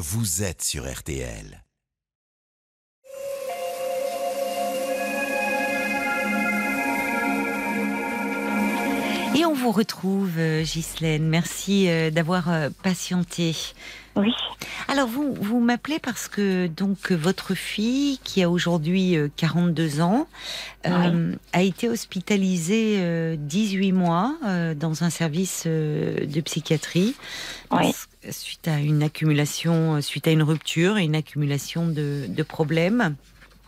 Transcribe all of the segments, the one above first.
vous êtes sur RTL. Et on vous retrouve, euh, Ghislaine. Merci euh, d'avoir euh, patienté. Oui. Alors vous, vous m'appelez parce que donc votre fille, qui a aujourd'hui 42 ans, a été hospitalisée 18 mois dans un service de psychiatrie suite à une accumulation, suite à une rupture et une accumulation de, de problèmes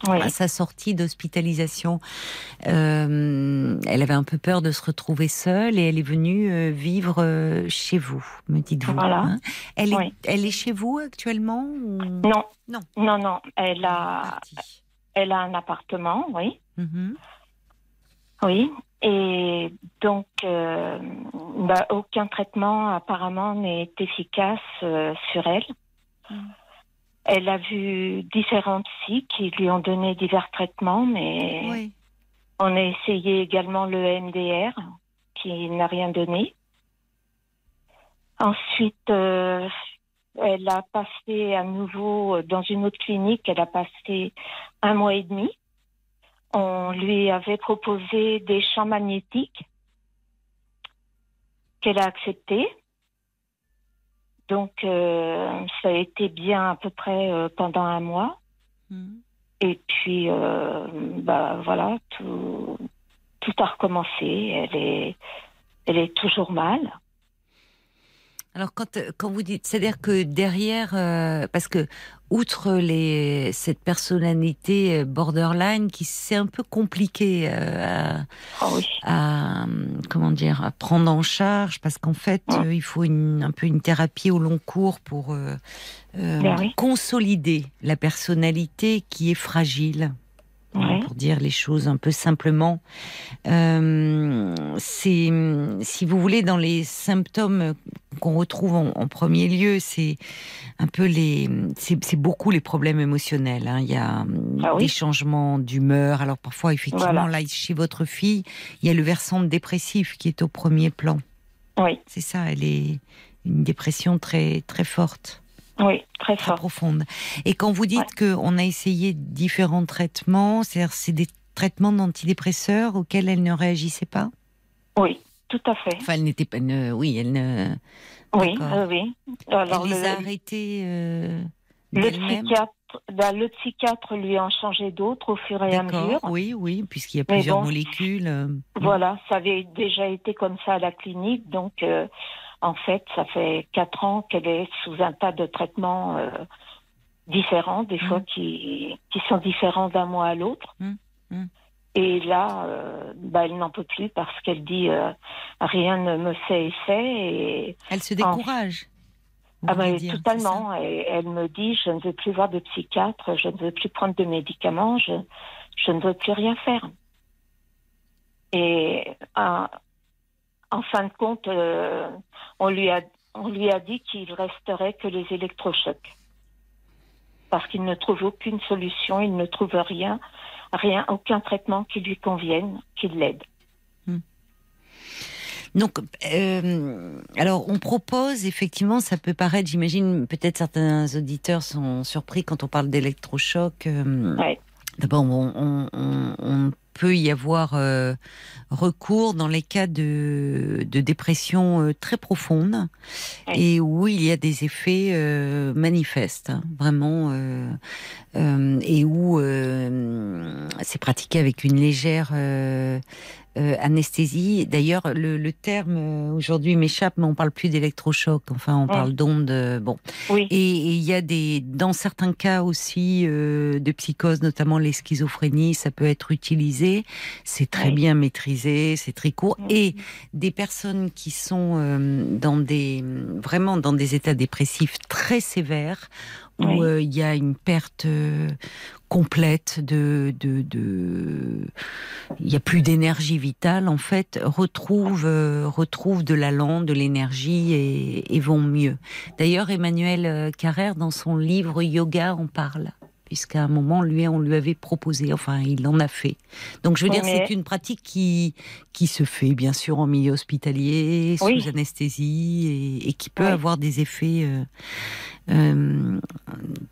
à sa sortie d'hospitalisation. Euh, elle avait un peu peur de se retrouver seule et elle est venue euh, vivre euh, chez vous, me dites-vous. Voilà. Hein. elle, est, elle est chez vous actuellement Non. Non. Non, non. Elle a, elle a un appartement, oui. Mm-hmm. Oui. Et donc, bah, aucun traitement apparemment n'est efficace sur elle. Mm. Elle a vu différents psys qui lui ont donné divers traitements, mais on a essayé également le MDR qui n'a rien donné. Ensuite, euh, elle a passé à nouveau dans une autre clinique, elle a passé un mois et demi. On lui avait proposé des champs magnétiques qu'elle a acceptés. Donc, euh, ça a été bien à peu près euh, pendant un mois. Hmm. Et puis, euh, bah voilà, tout, tout a recommencé. Elle est, elle est toujours mal. Alors quand, quand vous dites, c'est-à-dire que derrière, parce que outre les, cette personnalité euh, borderline qui c'est un peu compliqué à, ah à, comment dire à prendre en charge parce qu'en fait il faut une, un peu une thérapie au long cours pour ben consolider la personnalité qui est fragile. Pour dire les choses un peu simplement. Euh, c'est, si vous voulez, dans les symptômes qu'on retrouve en, premier lieu, c'est un peu les, c'est, beaucoup les problèmes émotionnels. Hein. Il y a ah des changements d'humeur. Alors parfois, effectivement, là, chez votre fille, il y a le versant dépressif qui est au premier plan. Oui. C'est ça. Elle est une dépression très très forte. Oui, très, très profonde. Et quand vous dites qu'on a essayé différents traitements, c'est-à-dire c'est des traitements d'antidépresseurs auxquels elle ne réagissait pas? Oui, tout à fait. Enfin, elle n'était pas. oui, elle ne. Oui, oui. Alors, elle les a arrêtés. Euh, le psychiatre, bah, le psychiatre lui a changé d'autres au fur et à mesure. Oui, oui, puisqu'il y a plusieurs molécules. Euh, voilà, ça avait déjà été comme ça à la clinique, donc. Euh, en fait, ça fait quatre ans qu'elle est sous un tas de traitements euh, différents, des fois mmh. qui, qui sont différents d'un mois à l'autre. Mmh. Mmh. Et là, euh, bah, elle n'en peut plus parce qu'elle dit euh, rien ne me fait effet. Et elle se décourage. Ah bah, totalement. Et elle me dit je ne veux plus voir de psychiatre, je ne veux plus prendre de médicaments, je, je ne veux plus rien faire. Et en fin de compte, euh, on, lui a, on lui a dit qu'il resterait que les électrochocs. Parce qu'il ne trouve aucune solution, il ne trouve rien, rien, aucun traitement qui lui convienne, qui l'aide. Hmm. Donc, euh, alors on propose effectivement, ça peut paraître, j'imagine, peut-être certains auditeurs sont surpris quand on parle d'électrochoc. Euh, D'abord, on, on, on, peut y avoir euh, recours dans les cas de, de dépression euh, très profonde. Et où il y a des effets euh, manifestes, hein, vraiment, et où c'est pratiqué avec une légère euh, anesthésie. D'ailleurs, le, le, terme euh, aujourd'hui m'échappe, mais on parle plus d'électrochoc. Enfin, on parle d'ondes. Euh, bon. Oui. Et il y a des, dans certains cas aussi de psychose, notamment les schizophrénies, ça peut être utilisé. C'est très bien maîtrisé, c'est très court. Et des personnes qui sont dans des vraiment dans des états dépressifs très sévères où il y a une perte complète de de de il y a plus d'énergie vitale en fait retrouve euh, retrouve de l'allant de l'énergie et, et, vont mieux. D'ailleurs Emmanuel euh, Carrère dans son livre Yoga en parle puisqu'à un moment lui on lui avait proposé enfin il en a fait. Donc je veux dire c'est une pratique qui qui se fait bien sûr en milieu hospitalier sous anesthésie et, et, qui peut avoir des effets euh, euh,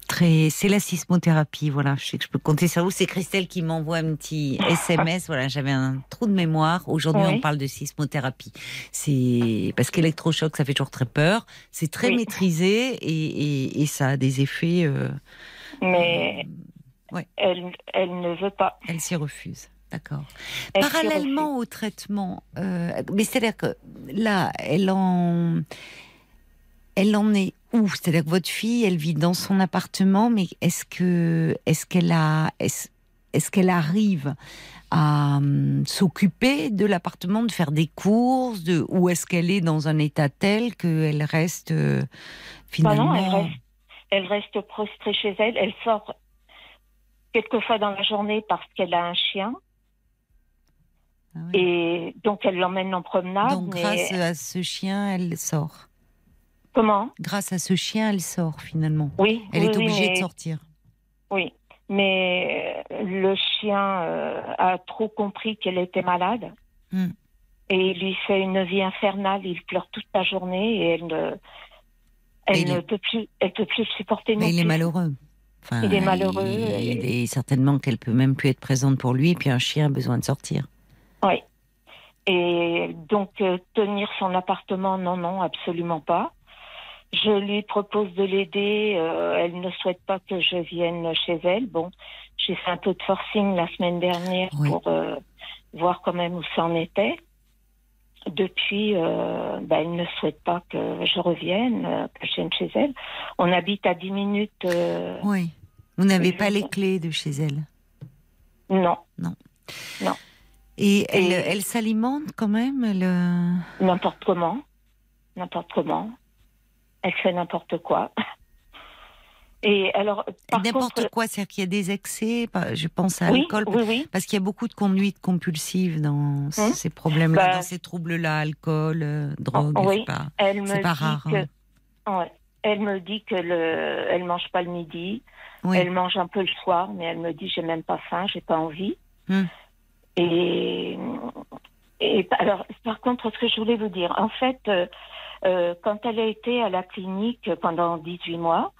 très. C'est la sismothérapie, voilà. Je sais que je peux compter sur vous. C'est Christelle qui m'envoie un petit SMS. Voilà, j'avais un trou de mémoire. Aujourd'hui, on parle de sismothérapie. C'est parce qu'électrochoc, ça fait toujours très peur. C'est très maîtrisé et, et, ça a des effets. Euh, Mais elle, elle ne veut pas. Elle s'y refuse. D'accord. Parallèlement au traitement, euh, mais c'est-à-dire que là, elle en, elle en est où C'est-à-dire que votre fille, elle vit dans son appartement, mais est-ce que, est-ce qu'elle a, est-ce, qu'elle arrive à hum, s'occuper de l'appartement, de faire des courses, de, ou est-ce qu'elle est dans un état tel qu'elle reste finalement bah non, elle reste, elle reste prostrée chez elle. Elle sort quelquefois dans la journée parce qu'elle a un chien. Ah Et donc, elle l'emmène en promenade. Donc, grâce à ce chien, elle sort. Comment? Grâce à ce chien, elle sort finalement. Oui. Elle est obligée de sortir. Oui. Mais euh, le chien euh, a trop compris qu'elle était malade. Hmm. Et il lui fait une vie infernale. Il pleure toute la journée et elle ne, elle ne peut plus, elle peut plus supporter. Mais il est malheureux. il est malheureux. Il, et... certainement qu'elle peut même plus être présente pour lui. Et puis un chien a besoin de sortir. Oui. Et donc, euh, tenir son appartement, non, non, absolument pas. Je lui propose de l'aider. Euh, elle ne souhaite pas que je vienne chez elle. Bon, j'ai fait un peu de forcing la semaine dernière pour euh, voir quand même où ça en était. Depuis, ben, elle ne souhaite pas que je revienne, que je vienne chez elle. On habite à 10 minutes. oui. Vous n'avez pas les clés de chez elle? Non. Non. Non. Et elle, elle s'alimente quand même elle... Euh, n'importe comment. N'importe comment. Elle fait n'importe quoi. Et alors, n'importe quoi, c'est-à-dire qu'il y a des excès. Je pense à l'alcool, parce qu'il y a beaucoup de conduite compulsive dans hum. ces problèmes-là, bah, dans ces troubles-là, alcool, euh, drogue. c'est pas, elle pas rare. Hein. Elle me dit que le, elle mange pas le midi. Elle mange un peu le soir, mais elle me dit j'ai même pas faim, j'ai pas envie. Hum. Et, et alors, par contre, ce que je voulais vous dire, en fait, euh, euh, quand elle a été à la clinique pendant 18 mois,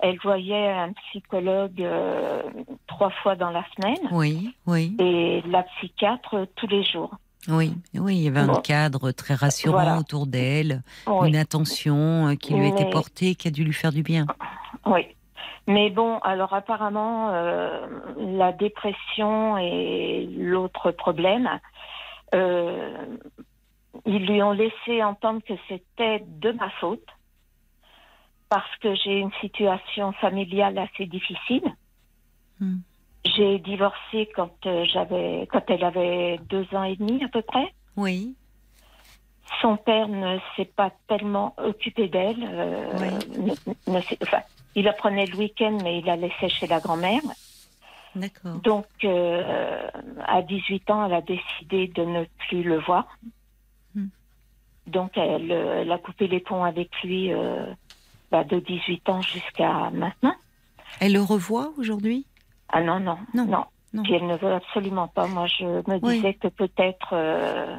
elle voyait un psychologue euh, trois fois dans la semaine. Oui, oui. Et la psychiatre tous les jours. Oui, oui, il y avait un cadre très rassurant autour d'elle, une attention qui lui été portée, qui a dû lui faire du bien. Oui. Mais bon, alors apparemment, euh, la dépression et l'autre problème, euh, ils lui ont laissé entendre que c'était de ma faute parce que j'ai une situation familiale assez difficile. Hmm. J'ai divorcé quand euh, j'avais, quand elle avait deux ans et demi à peu près. Oui. Son père ne s'est pas tellement occupé d'elle. oui. enfin, il la prenait le week-end, mais il la laissait chez la grand-mère. D'accord. Donc, euh, à 18 ans, elle a décidé de ne plus le voir. Donc, elle, a coupé les ponts avec lui euh, bah, de 18 ans jusqu'à maintenant. Elle le revoit aujourd'hui? Ah non, non, non. non. elle ne veut absolument pas. Moi, je me disais que peut-être euh,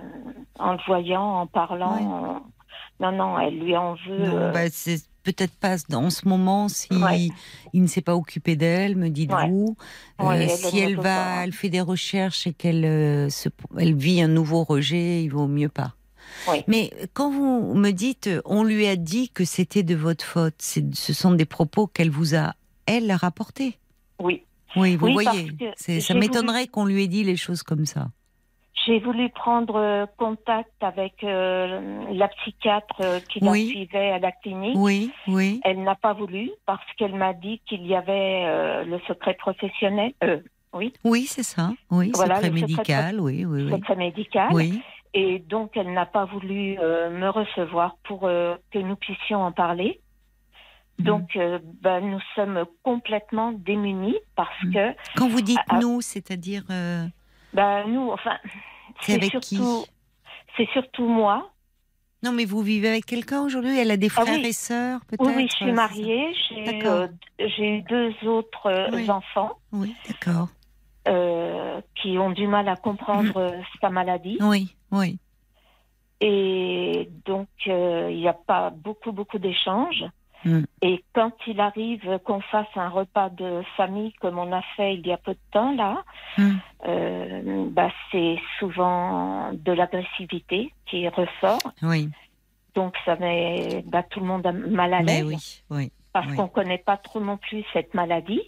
en le voyant, en parlant, non, non, elle lui en veut. Non, bah, c'est peut-être pas en ce moment si il ne s'est pas occupé d'elle, me dites-vous. Euh, si elle va, elle fait des recherches et qu'elle euh, elle vit un nouveau rejet, il vaut mieux pas. Mais quand vous me dites, on lui a dit que c'était de votre faute, ce sont des propos qu'elle vous a, elle, rapportés. Oui. Oui, vous voyez, ça m'étonnerait qu'on lui ait dit les choses comme ça. J'ai voulu prendre euh, contact avec euh, la psychiatre euh, qui la suivait à la clinique. Oui, oui. Elle n'a pas voulu parce qu'elle m'a dit qu'il y avait le secret professionnel. oui. Oui, c'est ça. Oui, secret médical. oui, oui, oui. Secret médical. Oui. Et donc, elle n'a pas voulu me recevoir pour que nous puissions en parler. Mhm. Donc, ben, nous sommes complètement démunis parce mhm. que. Quand vous dites nous, c'est-à-dire. Ben, nous, enfin, c'est avec qui? C'est surtout moi. Non, mais vous vivez avec quelqu'un aujourd'hui? Elle a des ah frères et sœurs, peut-être Oui, je suis mariée. Euh, j'ai eu deux autres euh, enfants. Oui, d'accord. Euh, qui ont du mal à comprendre mm. sa maladie. Oui, oui. Et donc, il n'y a pas beaucoup, beaucoup d'échanges. Mm. Et quand il arrive qu'on fasse un repas de famille comme on a fait il y a peu de temps là, mm. euh, bah, c'est souvent de l'agressivité qui ressort. Oui. Donc ça met bah, tout le monde mal à l'aise. Oui, oui, parce qu'on ne connaît pas trop non plus cette maladie.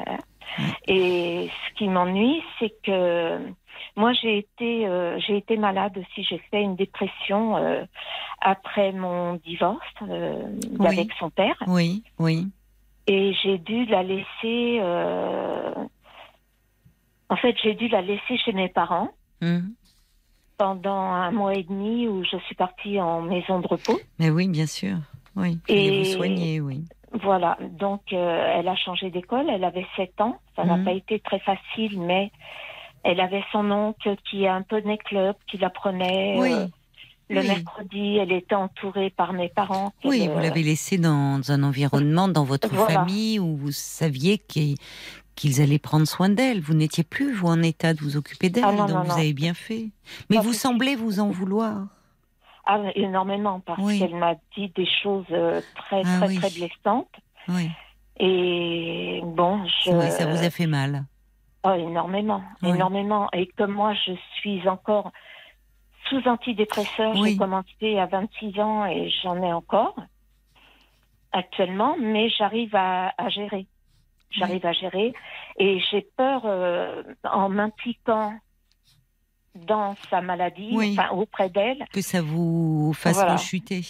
Euh, et ce qui m'ennuie, c'est que moi, j'ai été, euh, j'ai été malade aussi. J'ai fait une dépression euh, après mon divorce euh, avec son père. Oui, oui. Et j'ai dû la laisser. En fait, j'ai dû la laisser chez mes parents hum. pendant un mois et demi où je suis partie en maison de repos. Mais oui, bien sûr. Oui. Et vous soigner, oui. Voilà, donc elle a changé d'école, elle avait 7 ans, ça n'a hum. pas été très facile, mais elle avait son oncle qui est un poney club, qui la prenait. Euh, le mercredi, elle était entourée par mes parents. Oui, vous l'avez laissée dans un environnement, dans votre famille, où vous saviez qu'ils allaient prendre soin d'elle. Vous n'étiez plus, vous, en état de vous occuper d'elle, ah donc vous avez bien fait. Mais vous semblez vous en vouloir. Ah, énormément, parce qu'elle m'a dit des choses euh, très, ah très, très blessantes. Oui. Et bon, je... ça vous a fait mal. Oh, énormément, énormément. Et comme moi, je suis encore sous antidépresseur, j'ai commencé à 26 ans et j'en ai encore actuellement, mais j'arrive à, gérer. J'arrive à gérer et j'ai peur euh, en m'impliquant dans sa maladie, auprès d'elle. Que ça vous fasse voilà. rechuter.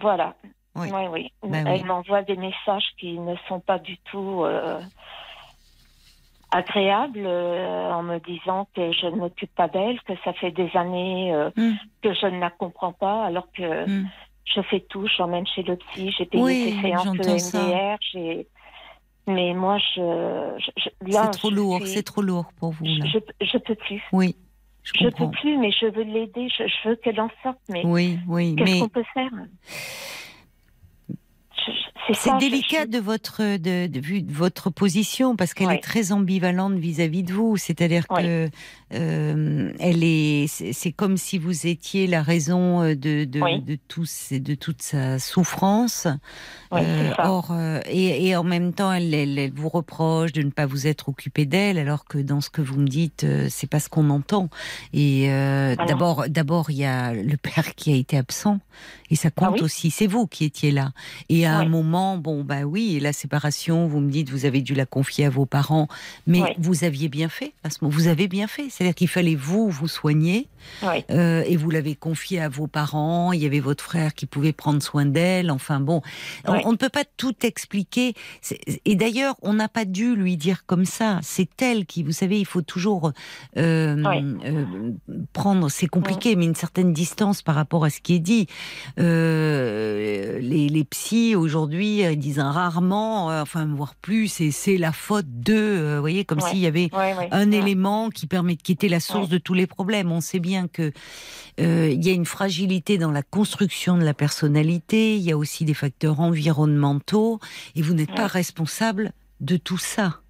Voilà. Oui, oui. Bah Elle m'envoie des messages qui ne sont pas du tout euh, agréable euh, en me disant que je ne m'occupe pas d'elle, que ça fait des années euh, hmm. que je ne la comprends pas, alors que hmm. je fais tout, j'emmène chez le psy, j'ai payé ses séances de MDR, j'ai... Mais moi, je, c'est trop lourd, c'est trop lourd pour vous. Là. Je, je, peux plus. Oui. Je, je peux plus, mais je veux l'aider. Je, veux qu'elle en sorte. Mais oui, oui. Qu'est-ce qu'on peut faire? C'est délicat de votre de, de, votre position parce qu'elle est très ambivalente vis-à-vis de vous. C'est-à-dire que euh, elle est, c'est comme si vous étiez la raison euh, de de, de, tous, de toute sa souffrance. Euh, or, euh, et, et, en même temps, elle, elle, vous reproche de ne pas vous être occupé d'elle, alors que dans ce que vous me dites, c'est pas ce qu'on entend. Et d'abord, d'abord, il y a le père qui a été absent, et ça compte ah aussi. C'est vous qui étiez là. Et à un moment, bon, bah oui, la séparation, vous me dites, vous avez dû la confier à vos parents, mais vous aviez bien fait. À ce moment, vous avez bien fait. C'est-à-dire qu'il fallait vous vous soigner, euh, et vous l'avez confié à vos parents. Il y avait votre frère qui pouvait prendre soin d'elle. Enfin bon, on, ne peut pas tout expliquer. Et d'ailleurs, on n'a pas dû lui dire comme ça. C'est elle qui, vous savez, il faut toujours euh, euh, prendre. C'est compliqué, mais une certaine distance par rapport à ce qui est dit. Les, les psys aujourd'hui, ils disent rarement, enfin voire plus, et c'est la faute de. vous voyez, comme s'il y avait un élément qui permet, qui était la source de tous les problèmes. On sait bien que euh, il y a une fragilité dans la construction de la personnalité. Il y a aussi des facteurs environnementaux, et vous n'êtes pas responsable de tout ça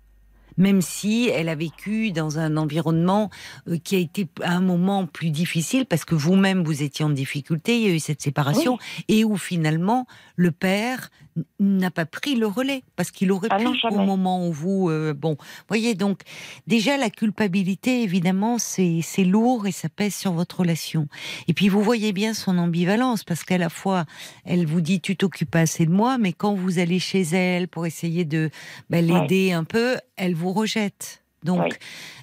même si elle a vécu dans un environnement euh, qui a été à un moment plus difficile parce que vous-même vous étiez en difficulté, il y a eu cette séparation et où finalement le père n'a pas pris le relais parce qu'il aurait ah pu au moment où vous euh, bon voyez donc déjà la culpabilité évidemment c'est c'est lourd et ça pèse sur votre relation. Et puis vous voyez bien son ambivalence parce qu'à la fois elle vous dit tu t'occupes assez de moi mais quand vous allez chez elle pour essayer de bah, l'aider un peu elle vous rejette. Donc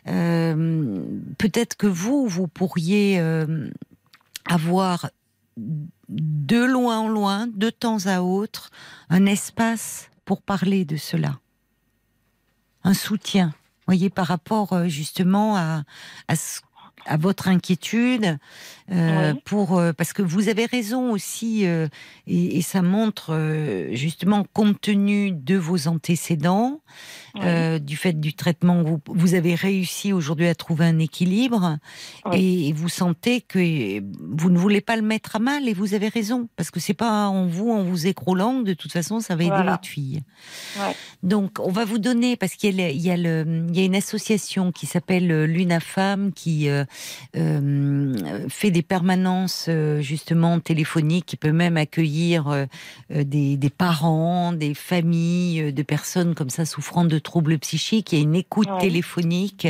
euh, peut-être que vous vous pourriez euh, avoir de loin en loin, de temps à autre, un espace pour parler de cela. Un soutien, voyez, par rapport euh, justement à, à votre inquiétude, euh, pour euh, parce que vous avez raison aussi, euh, et, ça montre justement compte tenu de vos antécédents, du fait du traitement, vous, vous avez réussi aujourd'hui à trouver un équilibre, et, vous sentez que vous ne voulez pas le mettre à mal, et vous avez raison, parce que c'est pas en vous, en vous écroulant, de toute façon, ça va aider votre fille. Donc, on va vous donner, parce qu'il y, y, a une association qui s'appelle l'UNAFAM qui fait des permanences justement téléphoniques, qui peut même accueillir des, des, parents, des familles de personnes comme ça souffrant de troubles psychiques. Il y a une écoute téléphonique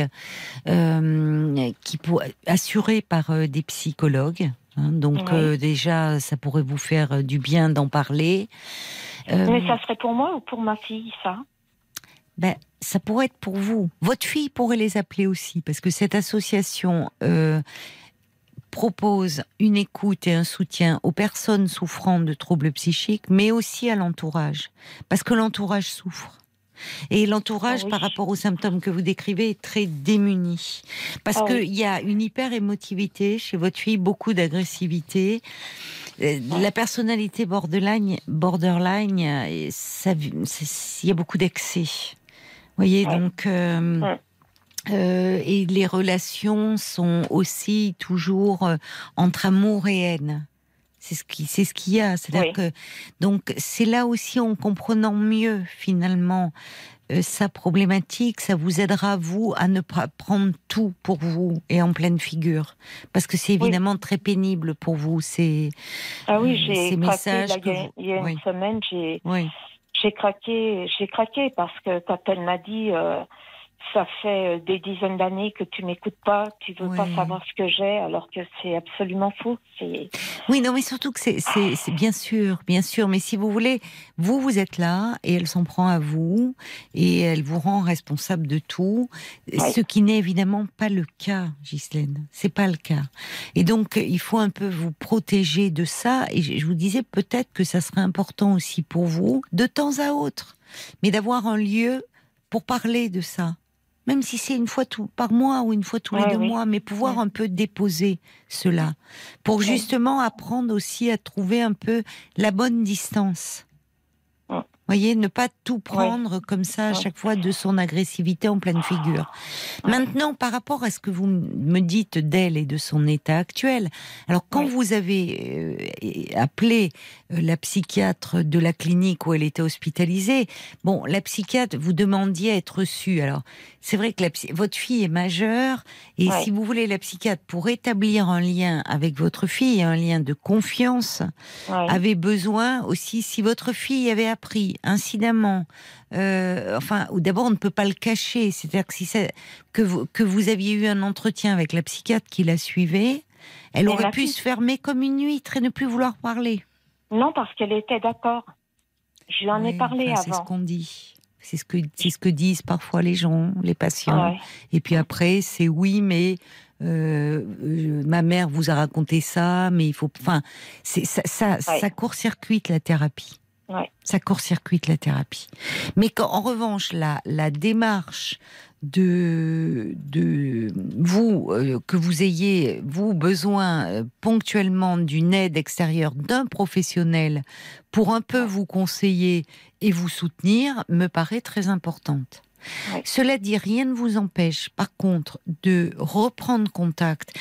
qui pour, assurée par des psychologues. Hein. donc déjà, ça pourrait vous faire du bien d'en parler. Mais ça serait pour moi ou pour ma fille, ça? Ben, ça pourrait être pour vous. Votre fille pourrait les appeler aussi, parce que cette association euh, propose une écoute et un soutien aux personnes souffrant de troubles psychiques, mais aussi à l'entourage, parce que l'entourage souffre. Et l'entourage, ah par rapport aux symptômes que vous décrivez, est très démuni. Parce ah qu'il y a une hyper-émotivité chez votre fille, beaucoup d'agressivité. Euh, la personnalité borderline, borderline il y a beaucoup d'excès voyez, donc. Euh, euh, et les relations sont aussi toujours euh, entre amour et haine. C'est ce qui, c'est ce qu'il y a. C'est-à-dire que donc c'est là aussi en comprenant mieux finalement sa problématique, ça vous aidera vous à ne pas prendre tout pour vous et en pleine figure, parce que c'est évidemment très pénible pour vous. C'est ah oui, j'ai messages. il y a, une semaine, j'ai j'ai craqué, j'ai craqué parce que quand elle m'a dit euh, ça fait euh, des dizaines d'années que tu m'écoutes pas, tu veux pas savoir ce que j'ai, alors que c'est absolument faux. Oui, non, mais surtout que c'est bien sûr, bien sûr. Mais si vous voulez, vous, vous êtes là et elle s'en prend à vous et elle vous rend responsable de tout. Ce qui n'est évidemment pas le cas, Ghislaine. C'est pas le cas. Et donc, il faut un peu vous protéger de ça. Et je vous disais peut-être que ça serait important aussi pour vous, de temps à autre, mais d'avoir un lieu pour parler de ça même si c'est une fois tout, par mois ou une fois tous les deux mois, mais pouvoir un peu déposer cela, pour justement apprendre aussi à trouver un peu la bonne distance voyez, ne pas tout prendre comme ça à chaque fois de son agressivité en pleine figure. Maintenant, par rapport à ce que vous me dites d'elle et de son état actuel, alors quand vous avez euh, appelé euh, la psychiatre de la clinique où elle était hospitalisée, bon, la psychiatre vous demandiez à être reçue. Alors, c'est vrai que la, votre fille est majeure et si vous voulez la psychiatre pour établir un lien avec votre fille, un lien de confiance, avait besoin aussi, si votre fille avait appris incidemment, euh, enfin, ou d'abord on ne peut pas le cacher, c'est-à-dire que si que vous, que vous aviez eu un entretien avec la psychiatre qui la suivait, elle aurait pu se fermer comme une huître et ne plus vouloir parler. Non, parce qu'elle était d'accord. Je lui en ai parlé avant. C'est ce qu'on dit. C'est ce que ce que disent parfois les gens, les patients. Et puis après, c'est oui, mais euh, euh, ma mère vous a raconté ça, mais il faut. Enfin, ça, ça, ça court-circuite la thérapie. Ça court-circuite la thérapie. Mais quand, en revanche, la, la démarche de, de vous, euh, que vous ayez, vous, besoin euh, ponctuellement d'une aide extérieure d'un professionnel pour un peu vous conseiller et vous soutenir, me paraît très importante. Cela dit, rien ne vous empêche, par contre, de reprendre contact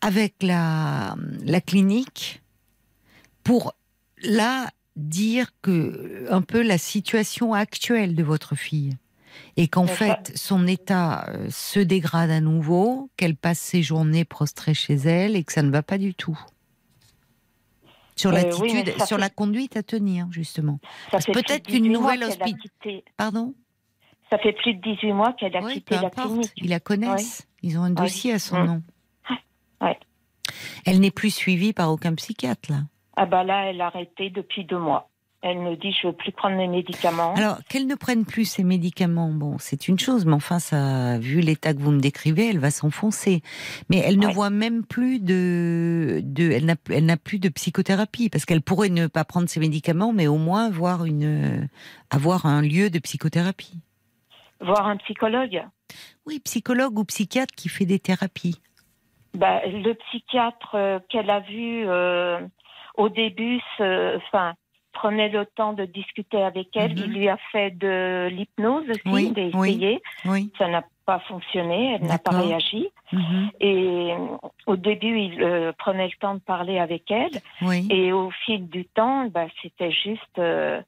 avec la, la clinique pour là dire que un peu la situation actuelle de votre fille et qu'en fait son état euh, se dégrade à nouveau, qu'elle passe ses journées prostrée chez elle et que ça ne va pas du tout. Sur euh, l'attitude, sur la conduite à tenir justement. Peut-être qu'une nouvelle hospitalisation. Pardon? Ça fait plus de 18 mois qu'elle a quitté la clinique. Ils la connaissent. Ils ont un dossier à son mmh. nom. Elle n'est plus suivie par aucun psychiatre là. Ah bah là, elle a arrêté depuis deux mois. Elle me dit je veux plus prendre mes médicaments. Alors qu'elle ne prenne plus ses médicaments, bon, c'est une chose, mais enfin, ça, vu l'état que vous me décrivez, elle va s'enfoncer. Mais elle ne voit même plus de, de elle n'a, elle n'a plus de psychothérapie parce qu'elle pourrait ne pas prendre ses médicaments, mais au moins avoir une, avoir un lieu de psychothérapie. Voir un psychologue. Oui, psychologue ou psychiatre qui fait des thérapies. Bah, le psychiatre euh, qu'elle a vu. Euh, au début, enfin, prenait le temps de discuter avec elle. Il mhm. lui a fait de l'hypnose aussi, oui, d'essayer. Oui, Ça n'a pas fonctionné, elle n'a pas réagi. Mhm. Et euh, au début, il euh, prenait le temps de parler avec elle. Et au fil du temps, bah, c'était juste. Euh,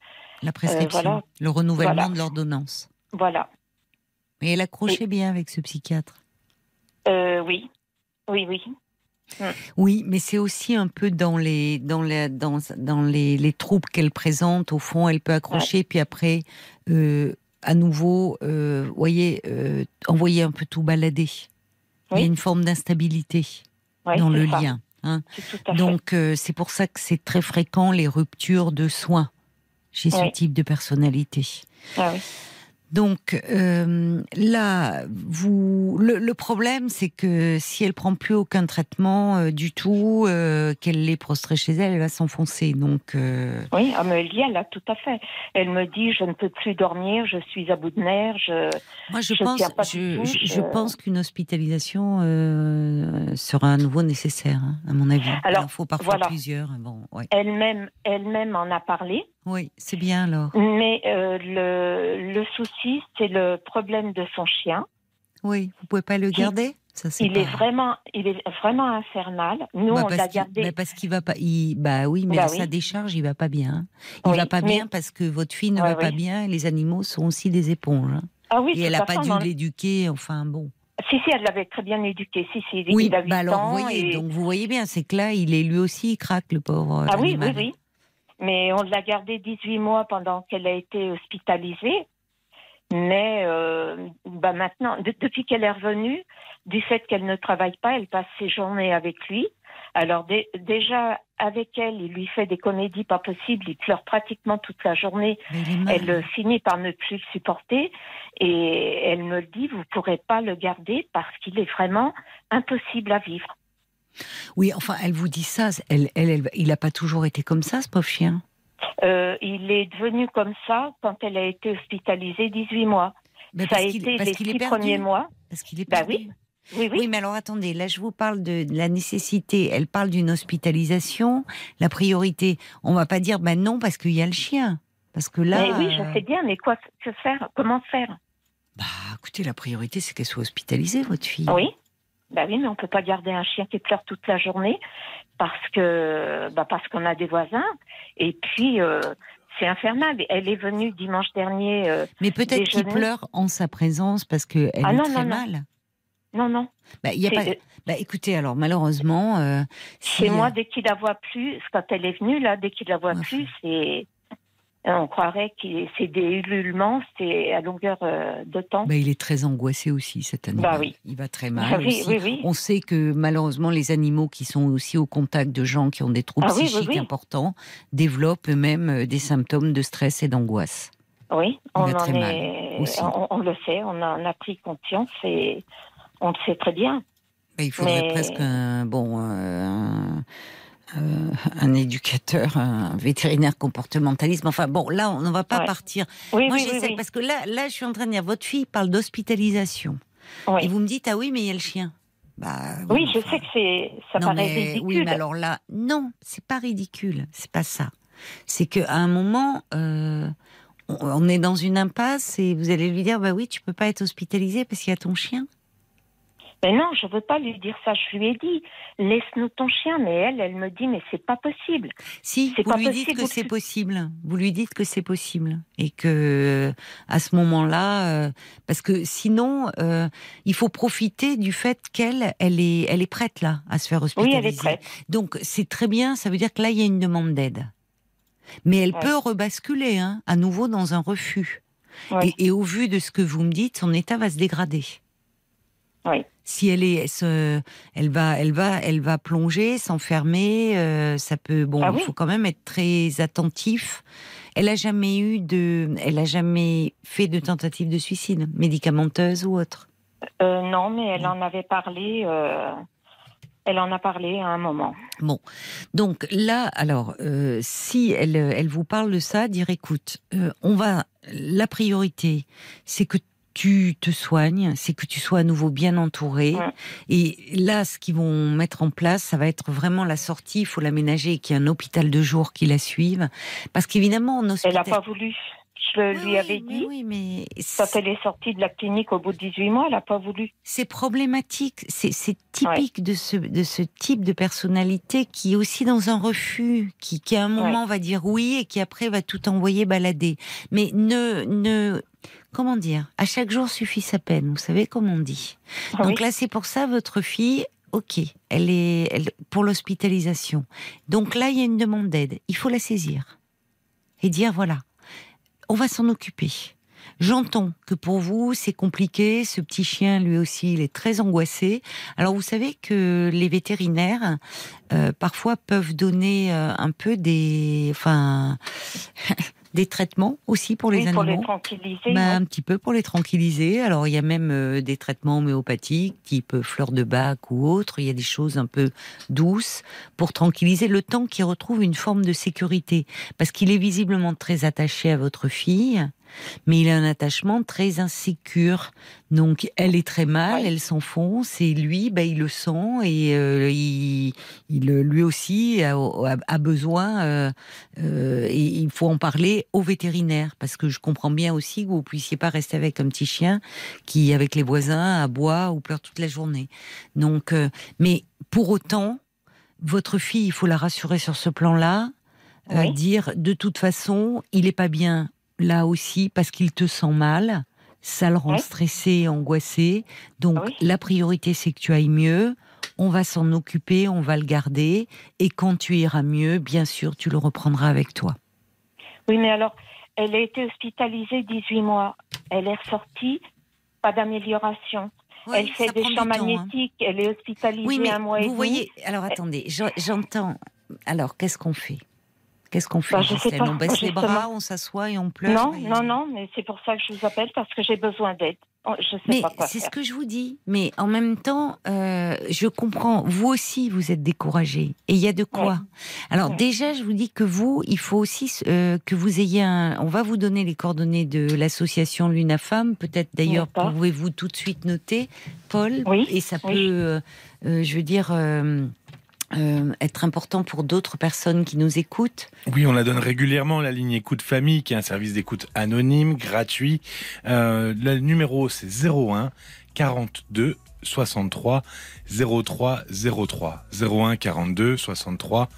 La prescription, le renouvellement de l'ordonnance. Voilà. Et elle accrochait bien avec ce psychiatre Oui. oui, oui. Oui, mais c'est aussi un peu dans les dans les dans, dans les, les troubles qu'elle présente. Au fond, elle peut accrocher, puis après, euh, à nouveau, euh, voyez, euh, envoyer un peu tout balader. Il y a une forme d'instabilité dans le lien. Hein. Donc euh, c'est pour ça que c'est très fréquent les ruptures de soins chez ce type de personnalité. Ah oui. Donc euh, là, vous, le, problème, c'est que si elle prend plus aucun traitement euh, du tout, euh, qu'elle est prostrée chez elle, elle va s'enfoncer. Donc oui, Amélie, elle a tout à fait. Elle me dit, je ne peux plus dormir, je suis à bout de nerfs. Je, Moi, je, pense, je, pense qu'une hospitalisation sera à nouveau nécessaire, hein, à mon avis. Alors, il faut parfois plusieurs. Bon, Elle-même, elle-même en a parlé. Oui, c'est bien alors. Mais euh, le, le, souci, c'est le problème de son chien. Oui, vous pouvez pas le garder? Ça, il est vraiment, il est vraiment infernal. Nous, bah, on l'a gardé. Bah parce qu'il va pas. Il, bah oui, mais bah sa décharge, il va pas bien. Il ne va pas bien parce que votre fille ne va pas bien. Et les animaux sont aussi des éponges. Hein. Ah oui. Et elle n'a pas dû l'éduquer. Enfin bon. Si, si, elle l'avait très bien éduqué. Si, si, oui, il bah alors, vous voyez, donc vous voyez bien, c'est que là, il est lui aussi, il craque, le pauvre. Ah oui, oui, oui. Mais on l'a gardée 18 mois pendant qu'elle a été hospitalisée. Mais euh, bah maintenant, depuis qu'elle est revenue, du fait qu'elle ne travaille pas, elle passe ses journées avec lui. Alors déjà, avec elle, il lui fait des comédies pas possibles, il pleure pratiquement toute la journée. Elle euh, finit par ne plus le supporter et elle me le dit, vous ne pourrez pas le garder parce qu'il est vraiment impossible à vivre. Oui, enfin, elle vous dit ça. Elle, elle, il n'a pas toujours été comme ça, ce pauvre chien? Euh, Il est devenu comme ça quand elle a été hospitalisée 18 mois. ça a été les six premiers mois. Parce qu'il est bah perdu. oui. Oui, oui. oui, mais alors attendez, là je vous parle de, la nécessité, elle parle d'une hospitalisation, la priorité. On va pas dire ben non parce qu'il y a le chien. Parce que là. Mais oui, je sais bien, mais quoi que faire? Comment faire? Bah écoutez, la priorité c'est qu'elle soit hospitalisée, votre fille. Oui. Ben oui, mais on peut pas garder un chien qui pleure toute la journée parce que bah parce qu'on a des voisins. Et puis euh, c'est infernal. Elle est venue dimanche dernier. Euh, mais peut-être qu'il pleure en sa présence parce qu'elle ah, est très mal. Non, non. Bah, y a pas... bah, écoutez, alors malheureusement. Euh, c'est moi, dès qu'il la voit plus, quand elle est venue, là, dès qu'il la voit plus, c'est on croirait que c'est des ululements, c'est à longueur euh, de temps. Bah, il est très angoissé aussi, cet animal. Bah oui. Il va très mal. On sait que malheureusement, les animaux qui sont aussi au contact de gens qui ont des troubles ah psychiques importants développent eux-mêmes euh, des symptômes de stress et d'angoisse. Oui, on, en est... on, le sait, on en a pris conscience et on le sait très bien. il faudrait presque un, bon, euh, euh, un éducateur, un vétérinaire comportementaliste. Enfin bon, là, on ne va pas partir. Oui, Moi, j'essaie parce que là, là, je suis en train de dire, votre fille parle d'hospitalisation. Et vous me dites, ah oui, mais il y a le chien. Bah, oui, je sais que c'est, ça paraît ridicule. Oui, mais alors là, non, c'est pas ridicule, c'est pas ça. C'est qu'à un moment, euh, on est dans une impasse et vous allez lui dire, bah oui, tu peux pas être hospitalisé parce qu'il y a ton chien. Mais non, je veux pas lui dire ça. Je lui ai dit, laisse-nous ton chien. Mais elle, elle me dit, mais c'est pas possible. Si, vous lui dites que c'est possible. Vous lui dites que c'est possible et que à ce moment-là, euh, parce que sinon, euh, il faut profiter du fait qu'elle, elle est, elle est prête là à se faire hospitaliser. Oui, elle est prête. Donc c'est très bien. Ça veut dire que là, il y a une demande d'aide. Mais elle peut rebasculer hein, à nouveau dans un refus. Et, et au vu de ce que vous me dites, son état va se dégrader. Oui si elle est, elle va, elle va, elle va plonger, s'enfermer. Euh, ça peut, bon, ah il faut quand même être très attentif. Elle a jamais eu de, elle a jamais fait de tentative de suicide, médicamenteuse ou autre? Euh, non, mais elle en avait parlé. Euh, elle en a parlé à un moment. Bon, donc là, alors, si elle, elle vous parle de ça, dire écoute, on va, la priorité, c'est que tu te soignes, c'est que tu sois à nouveau bien entouré. Et là, ce qu'ils vont mettre en place, ça va être vraiment la sortie. Il faut l'aménager, qu'il y ait un hôpital de jour qui la suive. Parce qu'évidemment, en hôpital... Elle n'a pas voulu. Je lui avais dit. Oui, mais quand elle est sortie de la clinique au bout de 18 mois, elle n'a pas voulu. C'est problématique. C'est typique de, ce, de ce type de personnalité qui est aussi dans un refus, qui, qui à un moment va dire oui et qui après va tout envoyer balader. Mais ne, ne, comment dire, à chaque jour suffit sa peine, vous savez comme on dit. Ah Donc là, c'est pour ça, votre fille, ok, elle est elle, pour l'hospitalisation. Donc là, il y a une demande d'aide. Il faut la saisir et dire voilà, on va s'en occuper. J'entends que pour vous, c'est compliqué. Ce petit chien, lui aussi, il est très angoissé. Alors, vous savez que les vétérinaires, euh, parfois, peuvent donner euh, un peu des, enfin, des traitements aussi pour les animaux. Pour les tranquilliser. Bah, un petit peu pour les tranquilliser. Alors, il y a même euh, des traitements homéopathiques, type fleur de bac ou autre. Il y a des choses un peu douces pour tranquilliser le temps qu'il retrouve une forme de sécurité. Parce qu'il est visiblement très attaché à votre fille mais il a un attachement très insécure. Donc elle est très mal, elle s'enfonce et lui, bah, il le sent et euh, il, lui aussi a, besoin euh, euh, et il faut en parler au vétérinaire parce que je comprends bien aussi que vous puissiez pas rester avec un petit chien qui, avec les voisins, aboie ou pleure toute la journée. Donc, mais pour autant, votre fille, il faut la rassurer sur ce plan-là. dire de toute façon, il est pas bien là aussi parce qu'il te sent mal, ça le rend stressé, angoissé. Donc ah la priorité c'est que tu ailles mieux. On va s'en occuper, on va le garder, et quand tu iras mieux, bien sûr, tu le reprendras avec toi. Oui, mais alors, elle a été hospitalisée 18 mois. Elle est ressortie, pas d'amélioration. elle fait des champs hein. magnétiques, elle est hospitalisée oui, mais un mois vous et demi. voyez, alors attendez, j'entends. Alors, qu'est-ce qu'on fait? Qu'est-ce qu'on fait bah, On baisse les bras, on s'assoit et on pleure Non, non, non, mais c'est pour ça que je vous appelle parce que j'ai besoin d'aide. Oh, je sais mais pas c'est ce que je vous dis. Mais en même temps, euh, je comprends. Vous aussi, vous êtes découragé. Et il y a de quoi. Alors déjà, je vous dis que vous, il faut aussi euh, que vous ayez un. On va vous donner les coordonnées de l'association Luna Femme. Peut-être d'ailleurs pouvez-vous tout de suite noter, Paul. Oui. Et ça peut, euh, je veux dire euh, être important pour d'autres personnes qui nous écoutent Oui, on la donne régulièrement, la ligne écoute famille, qui est un service d'écoute anonyme, gratuit. Euh, le numéro, c'est 01 42 63 03 03. 01 42 63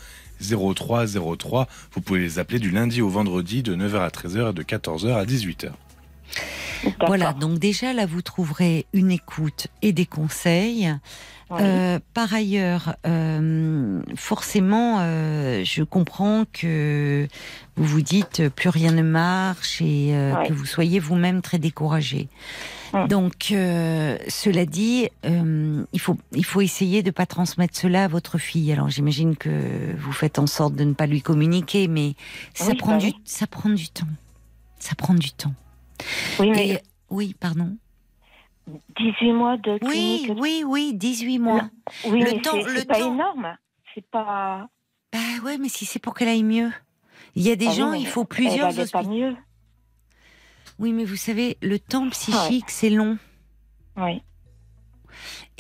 03 03. Vous pouvez les appeler du lundi au vendredi de 9h à 13h et de 14h à 18h. Voilà, donc déjà là, vous trouverez une écoute et des conseils. Euh, par ailleurs, euh, forcément, euh, je comprends que vous vous dites plus rien ne marche et que vous soyez vous-même très découragé. Donc, cela dit, il faut il faut essayer de pas transmettre cela à votre fille. Alors, j'imagine que vous faites en sorte de ne pas lui communiquer, mais ça prend bah du ça prend du temps. Ça prend du temps. Oui, mais... oui, pardon. 18 mois de clinique. Oui, oui, oui, 18 mois. Oui, le temps, c'est pas énorme. C'est pas. Bah ouais, mais si c'est pour qu'elle aille mieux. Il y a des ah gens, il faut plusieurs elle pas mieux. Oui, mais vous savez, le temps psychique, c'est long. Oui.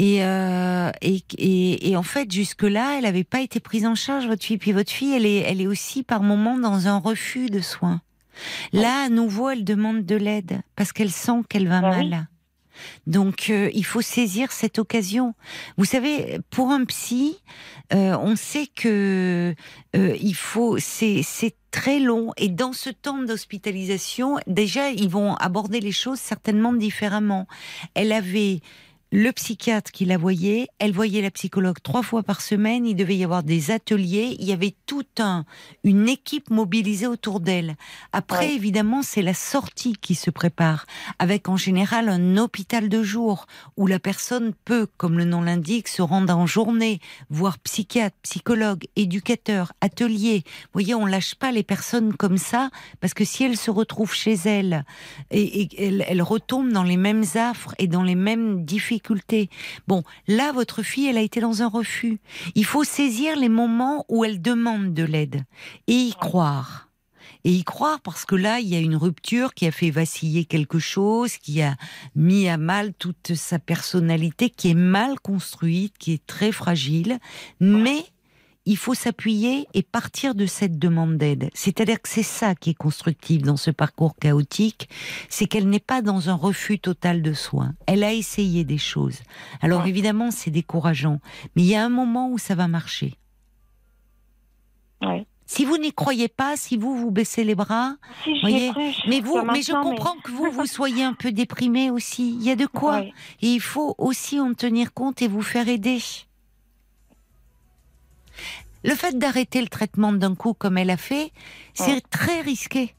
Euh, et, et, et, en fait, jusque-là, elle n'avait pas été prise en charge, votre fille. Puis votre fille, elle est, elle est aussi par moments dans un refus de soins. Là, à nouveau, elle demande de l'aide parce qu'elle sent qu'elle va bah mal. Donc, euh, il faut saisir cette occasion. Vous savez, pour un psy, euh, on sait que euh, il faut, c'est très long. Et dans ce temps d'hospitalisation, déjà, ils vont aborder les choses certainement différemment. Elle avait le psychiatre qui la voyait, elle voyait la psychologue trois fois par semaine, il devait y avoir des ateliers, il y avait toute un, une équipe mobilisée autour d'elle. Après, évidemment, c'est la sortie qui se prépare, avec en général un hôpital de jour, où la personne peut, comme le nom l'indique, se rendre en journée, voir psychiatre, psychologue, éducateur, atelier. Vous voyez, on lâche pas les personnes comme ça, parce que si elles se retrouvent chez elles, et, et elles, elles retombent dans les mêmes affres et dans les mêmes difficultés, Bon, là, votre fille, elle a été dans un refus. Il faut saisir les moments où elle demande de l'aide et y croire. Et y croire parce que là, il y a une rupture qui a fait vaciller quelque chose, qui a mis à mal toute sa personnalité, qui est mal construite, qui est très fragile. Mais il faut s'appuyer et partir de cette demande d'aide. C'est-à-dire que c'est ça qui est constructif dans ce parcours chaotique, c'est qu'elle n'est pas dans un refus total de soins. Elle a essayé des choses. Alors évidemment, c'est décourageant, mais il y a un moment où ça va marcher. Si vous n'y croyez pas, si vous vous baissez les bras, voyez, mais vous, mais je comprends que vous vous soyez un peu déprimé aussi. Il y a de quoi. Et il faut aussi en tenir compte et vous faire aider. Le fait d'arrêter le traitement d'un coup comme elle a fait, c'est très risqué.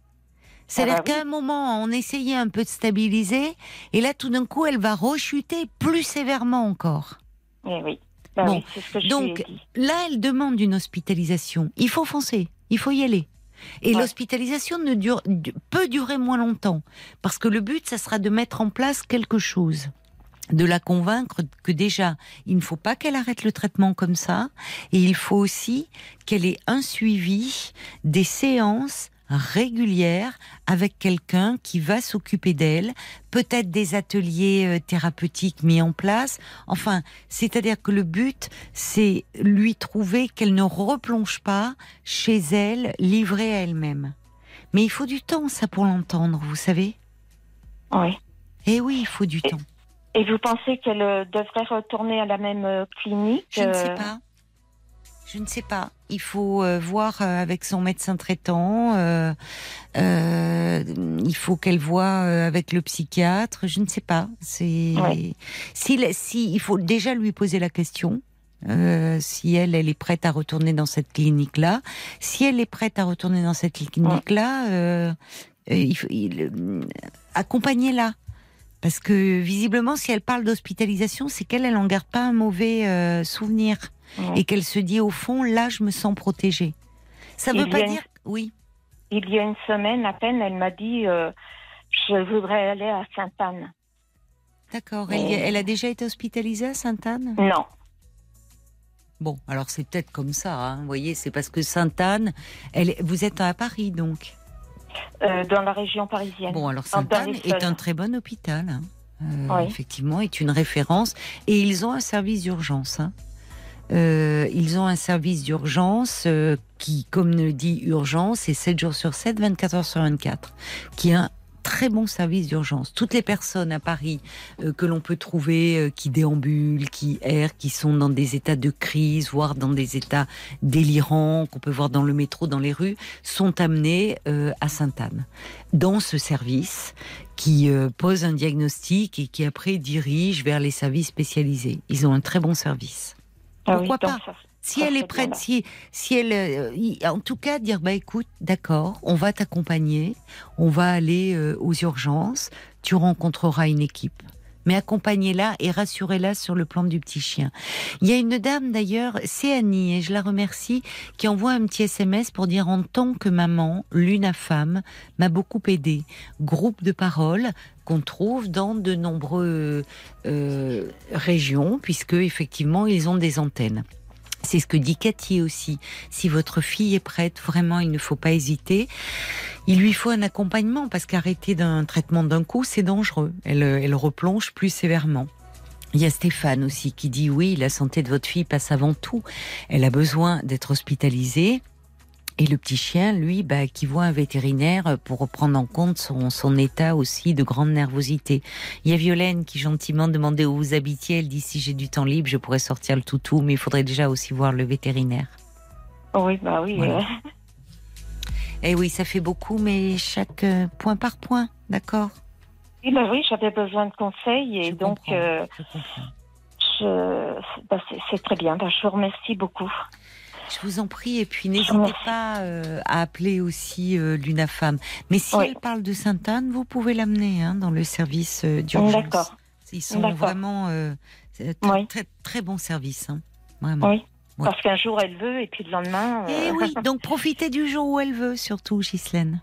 C'est-à-dire ah bah qu'à un moment, on essayait un peu de stabiliser, et là, tout d'un coup, elle va rechuter plus sévèrement encore. Eh oui. Bah bon. donc là, elle demande une hospitalisation. Il faut foncer, il faut y aller. Et l'hospitalisation ne dure, peut durer moins longtemps, parce que le but, ça sera de mettre en place quelque chose de la convaincre que déjà, il ne faut pas qu'elle arrête le traitement comme ça, et il faut aussi qu'elle ait un suivi des séances régulières avec quelqu'un qui va s'occuper d'elle, peut-être des ateliers euh, thérapeutiques mis en place. Enfin, c'est-à-dire que le but, c'est lui trouver qu'elle ne replonge pas chez elle, livrée à elle-même. Mais il faut du temps, ça, pour l'entendre, vous savez? Oui. Eh oui, il faut du temps. Et vous pensez qu'elle euh, devrait retourner à la même euh, clinique Je ne sais pas. Je ne sais pas. Il faut euh, voir euh, avec son médecin traitant. Euh, il faut qu'elle voit avec le psychiatre. Je ne sais pas. C'est si, si il faut déjà lui poser la question. si elle, elle est prête à retourner dans cette clinique-là. Si elle est prête à retourner dans cette clinique-là, il faut accompagner-la. Parce que visiblement, si elle parle d'hospitalisation, c'est qu'elle, elle n'en garde pas un mauvais souvenir et qu'elle se dit au fond, là, je me sens protégée. Ça ne veut pas dire. Oui. Il y a une semaine à peine, elle m'a dit euh, Je voudrais aller à Sainte-Anne. D'accord. Elle, a déjà été hospitalisée à Sainte-Anne? Non. Bon, alors c'est peut-être comme ça. Hein. Vous voyez, c'est parce que Sainte-Anne, elle, vous êtes à Paris donc euh, Dans la région parisienne. Bon, alors Sainte-Anne est un très bon hôpital. Hein. Euh, effectivement, est une référence. Et ils ont un service d'urgence. Hein. Euh, ils ont un service d'urgence euh, qui, comme le dit urgence, est 7 jours sur 7, 24 heures sur 24, qui est un très bon service d'urgence. Toutes les personnes à Paris euh, que l'on peut trouver, qui déambulent, qui errent, qui sont dans des états de crise, voire dans des états délirants, qu'on peut voir dans le métro, dans les rues, sont amenées à Sainte-Anne. Dans ce service qui pose un diagnostic et qui après dirige vers les services spécialisés. Ils ont un très bon service. Ah Pourquoi pas Si elle est prête, si, si elle, euh, en tout cas, dire bah écoute, d'accord, on va t'accompagner, on va aller euh, aux urgences, tu rencontreras une équipe mais accompagnez-la et rassurez-la sur le plan du petit chien. Il y a une dame d'ailleurs, c'est Annie, et je la remercie, qui envoie un petit SMS pour dire en tant que maman, Luna Femme m'a beaucoup aidé. Groupe de parole qu'on trouve dans de nombreuses euh, régions, puisque effectivement ils ont des antennes. C'est ce que dit Cathy aussi. Si votre fille est prête, vraiment, il ne faut pas hésiter. Il lui faut un accompagnement parce qu'arrêter d'un traitement d'un coup, c'est dangereux. Elle, elle replonge plus sévèrement. Il y a Stéphane aussi qui dit oui, la santé de votre fille passe avant tout. Elle a besoin d'être hospitalisée. Et le petit chien, lui, bah, qui voit un vétérinaire pour prendre en compte son, son état aussi de grande nervosité. Il y a Violaine qui gentiment demandait où vous habitiez. Elle dit si j'ai du temps libre, je pourrais sortir le toutou, mais il faudrait déjà aussi voir le vétérinaire. Oui, bah oui. Et eh oui, ça fait beaucoup, mais chaque euh, point par point, d'accord? Oui, bah oui, j'avais besoin de conseils et donc euh, bah, c'est très bien. Bah, je vous remercie beaucoup. Je vous en prie, et puis n'hésitez pas euh, à appeler aussi euh, l'UNAFAM. Mais si elle parle de Sainte-Anne, vous pouvez l'amener hein, dans le service euh, d'urgence. D'accord. Ils sont vraiment très, très, très, bons services. Hein. Vraiment. Oui. Parce qu'un jour elle veut et puis le lendemain. Et eh oui, donc profitez du jour où elle veut, surtout, Ghislaine.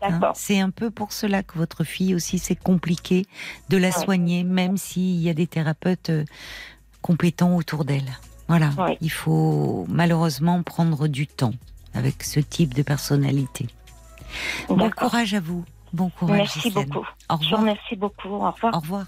Hein, c'est un peu pour cela que votre fille aussi, c'est compliqué de la soigner, même s'il y a des thérapeutes compétents autour d'elle. Voilà, il faut malheureusement prendre du temps avec ce type de personnalité. Bon courage à vous. Bon courage. Merci beaucoup. Au revoir. Je vous remercie beaucoup. Au revoir. Au revoir.